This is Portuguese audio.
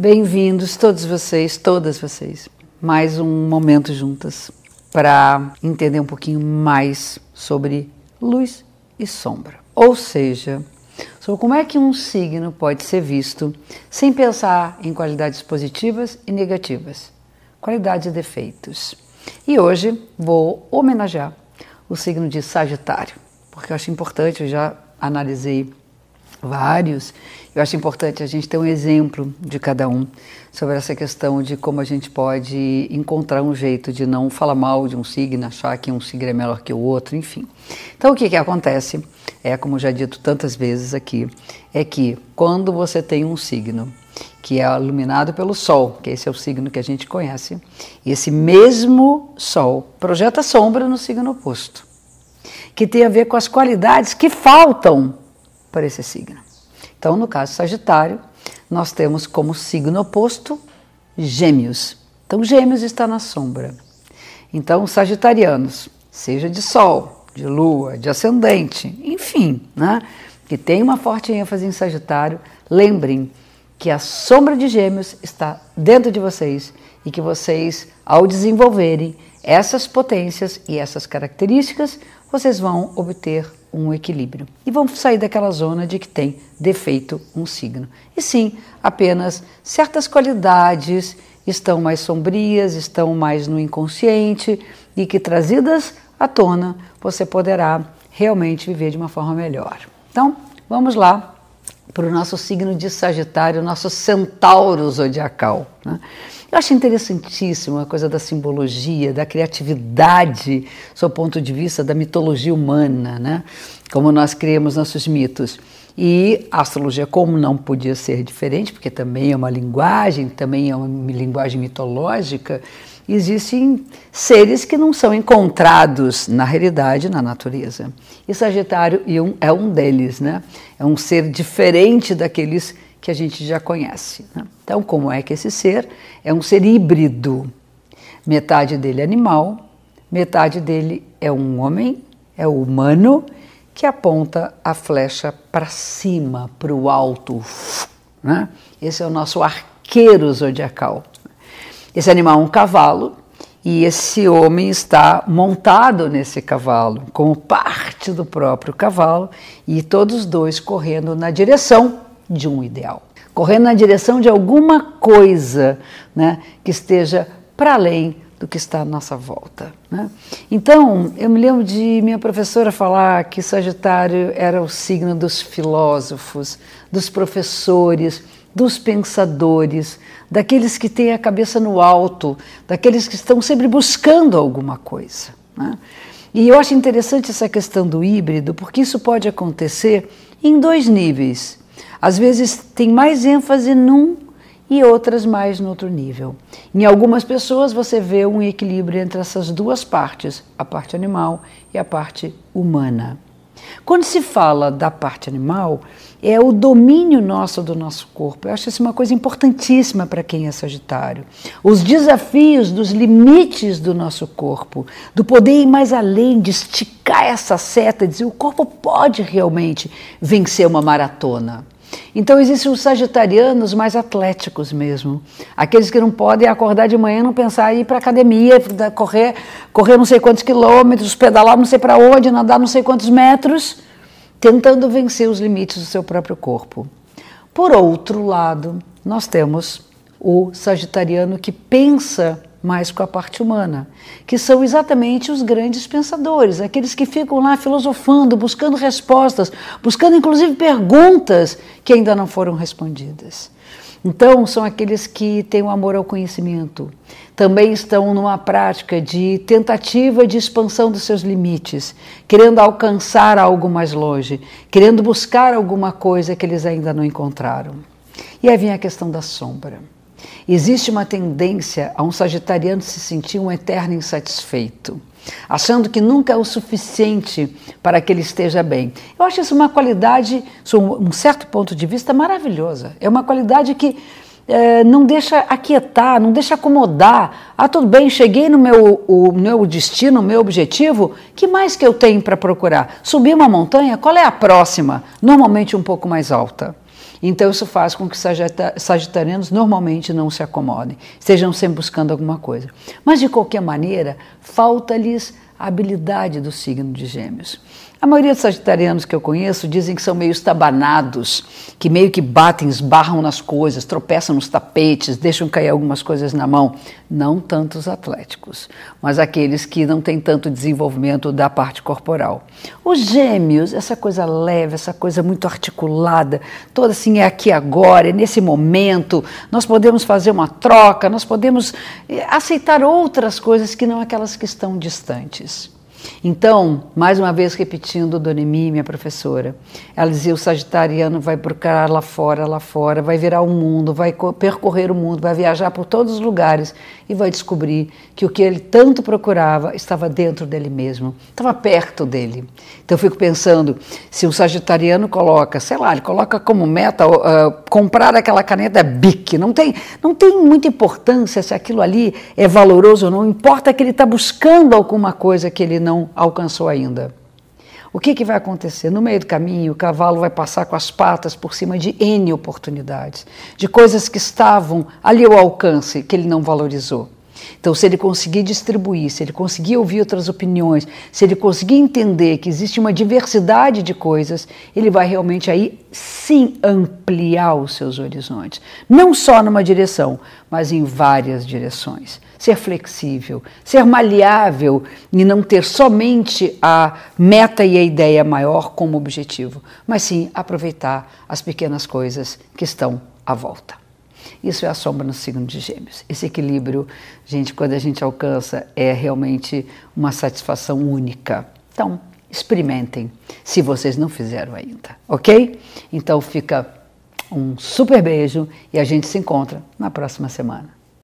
Bem-vindos todos vocês, todas vocês. Mais um momento juntas para entender um pouquinho mais sobre luz e sombra. Ou seja, sobre como é que um signo pode ser visto sem pensar em qualidades positivas e negativas, qualidades e defeitos. E hoje vou homenagear o signo de Sagitário, porque eu acho importante, eu já analisei vários. Eu acho importante a gente ter um exemplo de cada um sobre essa questão de como a gente pode encontrar um jeito de não falar mal de um signo, achar que um signo é melhor que o outro, enfim. Então o que, que acontece é, como já dito tantas vezes aqui, é que quando você tem um signo que é iluminado pelo Sol, que esse é o signo que a gente conhece, e esse mesmo Sol projeta sombra no signo oposto, que tem a ver com as qualidades que faltam para esse signo. Então, no caso Sagitário, nós temos como signo oposto Gêmeos. Então, Gêmeos está na sombra. Então, Sagitarianos, seja de Sol, de Lua, de Ascendente, enfim, né, que tem uma forte ênfase em Sagitário, lembrem que a sombra de Gêmeos está dentro de vocês e que vocês, ao desenvolverem essas potências e essas características, vocês vão obter um equilíbrio. E vamos sair daquela zona de que tem defeito um signo. E sim, apenas certas qualidades estão mais sombrias, estão mais no inconsciente e que trazidas à tona você poderá realmente viver de uma forma melhor. Então, vamos lá para o nosso signo de Sagitário, nosso centauro zodiacal. Né? Eu acho interessantíssimo a coisa da simbologia, da criatividade, do ponto de vista da mitologia humana, né? como nós criamos nossos mitos. E a astrologia, como não podia ser diferente, porque também é uma linguagem, também é uma linguagem mitológica, existem seres que não são encontrados na realidade, na natureza. E Sagitário é um deles, né? É um ser diferente daqueles que a gente já conhece. Né? Então, como é que esse ser é um ser híbrido? Metade dele é animal, metade dele é um homem, é humano, que aponta a flecha para cima, para o alto. Né? Esse é o nosso arqueiro zodiacal. Esse animal é um cavalo e esse homem está montado nesse cavalo, como parte do próprio cavalo, e todos dois correndo na direção de um ideal, correndo na direção de alguma coisa né, que esteja para além do que está à nossa volta. Né? Então, eu me lembro de minha professora falar que Sagitário era o signo dos filósofos, dos professores, dos pensadores, daqueles que têm a cabeça no alto, daqueles que estão sempre buscando alguma coisa. Né? E eu acho interessante essa questão do híbrido, porque isso pode acontecer em dois níveis. Às vezes tem mais ênfase num e outras mais no outro nível. Em algumas pessoas você vê um equilíbrio entre essas duas partes, a parte animal e a parte humana. Quando se fala da parte animal, é o domínio nosso do nosso corpo. Eu acho isso uma coisa importantíssima para quem é Sagitário. Os desafios dos limites do nosso corpo, do poder ir mais além, de esticar essa seta, dizer o corpo pode realmente vencer uma maratona. Então existem os sagitarianos mais atléticos mesmo, aqueles que não podem acordar de manhã e não pensar em ir para academia, correr, correr não sei quantos quilômetros, pedalar não sei para onde, nadar não sei quantos metros, tentando vencer os limites do seu próprio corpo. Por outro lado, nós temos o sagitariano que pensa mais com a parte humana, que são exatamente os grandes pensadores, aqueles que ficam lá filosofando, buscando respostas, buscando inclusive perguntas que ainda não foram respondidas. Então, são aqueles que têm o um amor ao conhecimento, também estão numa prática de tentativa de expansão dos seus limites, querendo alcançar algo mais longe, querendo buscar alguma coisa que eles ainda não encontraram. E aí vem a questão da sombra. Existe uma tendência a um sagitariano se sentir um eterno insatisfeito, achando que nunca é o suficiente para que ele esteja bem. Eu acho isso uma qualidade, sob um certo ponto de vista, maravilhosa. É uma qualidade que é, não deixa aquietar, não deixa acomodar. Ah, tudo bem, cheguei no meu, o meu destino, o meu objetivo, que mais que eu tenho para procurar? Subir uma montanha? Qual é a próxima? Normalmente um pouco mais alta. Então isso faz com que os sagitarianos normalmente não se acomodem, estejam sempre buscando alguma coisa. Mas de qualquer maneira, falta-lhes a habilidade do signo de Gêmeos. A maioria dos sagitarianos que eu conheço dizem que são meio estabanados, que meio que batem, esbarram nas coisas, tropeçam nos tapetes, deixam cair algumas coisas na mão. Não tantos atléticos, mas aqueles que não têm tanto desenvolvimento da parte corporal. Os gêmeos, essa coisa leve, essa coisa muito articulada, toda assim é aqui agora, é nesse momento, nós podemos fazer uma troca, nós podemos eh, aceitar outras coisas que não aquelas que estão distantes. Então, mais uma vez repetindo Dona Emi, minha professora, ela dizia: o sagitariano vai procurar lá fora, lá fora, vai virar o mundo, vai percorrer o mundo, vai viajar por todos os lugares e vai descobrir que o que ele tanto procurava estava dentro dele mesmo, estava perto dele. Então, eu fico pensando: se o sagitariano coloca, sei lá, ele coloca como meta uh, comprar aquela caneta BIC, não tem, não tem muita importância se aquilo ali é valoroso ou não, importa que ele está buscando alguma coisa que ele não não alcançou ainda. O que, que vai acontecer? No meio do caminho, o cavalo vai passar com as patas por cima de N oportunidades, de coisas que estavam ali ao alcance, que ele não valorizou. Então, se ele conseguir distribuir, se ele conseguir ouvir outras opiniões, se ele conseguir entender que existe uma diversidade de coisas, ele vai realmente aí sim ampliar os seus horizontes. Não só numa direção, mas em várias direções. Ser flexível, ser maleável e não ter somente a meta e a ideia maior como objetivo, mas sim aproveitar as pequenas coisas que estão à volta. Isso é a sombra no signo de Gêmeos. Esse equilíbrio, gente, quando a gente alcança, é realmente uma satisfação única. Então, experimentem, se vocês não fizeram ainda, ok? Então fica um super beijo e a gente se encontra na próxima semana.